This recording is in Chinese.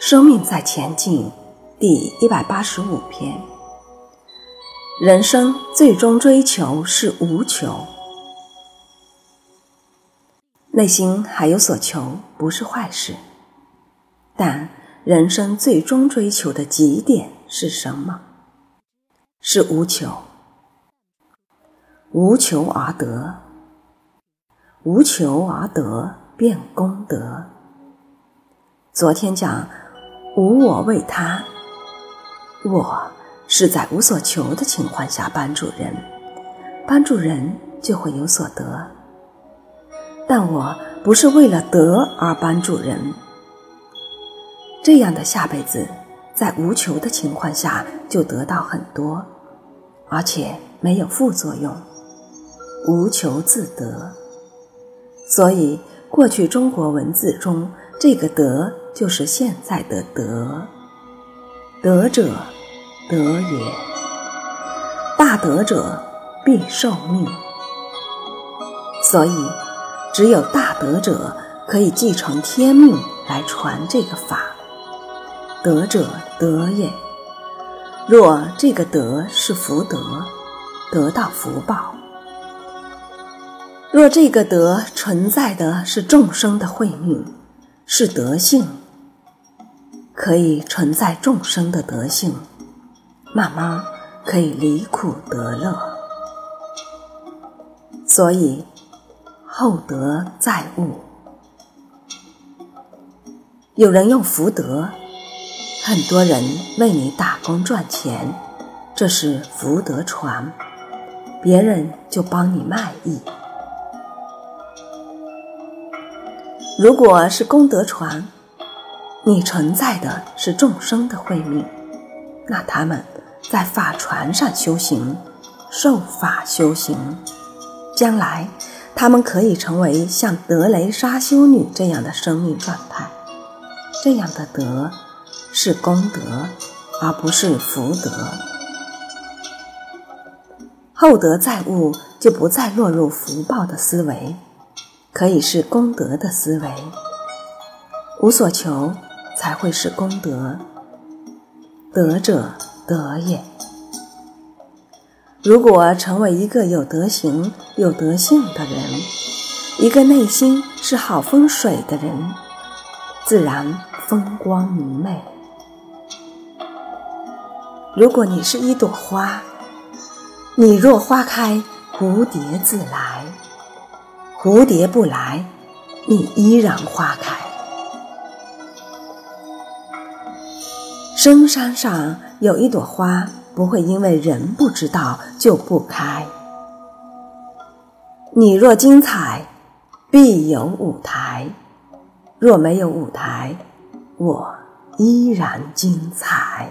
生命在前进，第一百八十五篇。人生最终追求是无求，内心还有所求不是坏事。但人生最终追求的极点是什么？是无求。无求而得，无求而得便功德。昨天讲。无我为他，我是在无所求的情况下帮助人，帮助人就会有所得。但我不是为了得而帮助人，这样的下辈子在无求的情况下就得到很多，而且没有副作用，无求自得。所以过去中国文字中这个得。就是现在的德，德者德也。大德者必受命，所以只有大德者可以继承天命来传这个法。德者德也。若这个德是福德，得到福报；若这个德存在的是众生的慧命，是德性。可以存在众生的德性，慢慢可以离苦得乐。所以厚德载物。有人用福德，很多人为你打工赚钱，这是福德传，别人就帮你卖艺。如果是功德传。你承载的是众生的慧命，那他们在法船上修行，受法修行，将来他们可以成为像德雷莎修女这样的生命状态。这样的德是功德，而不是福德。厚德载物，就不再落入福报的思维，可以是功德的思维，无所求。才会是功德，德者德也。如果成为一个有德行、有德性的人，一个内心是好风水的人，自然风光明媚。如果你是一朵花，你若花开，蝴蝶自来；蝴蝶不来，你依然花开。深山上有一朵花，不会因为人不知道就不开。你若精彩，必有舞台；若没有舞台，我依然精彩。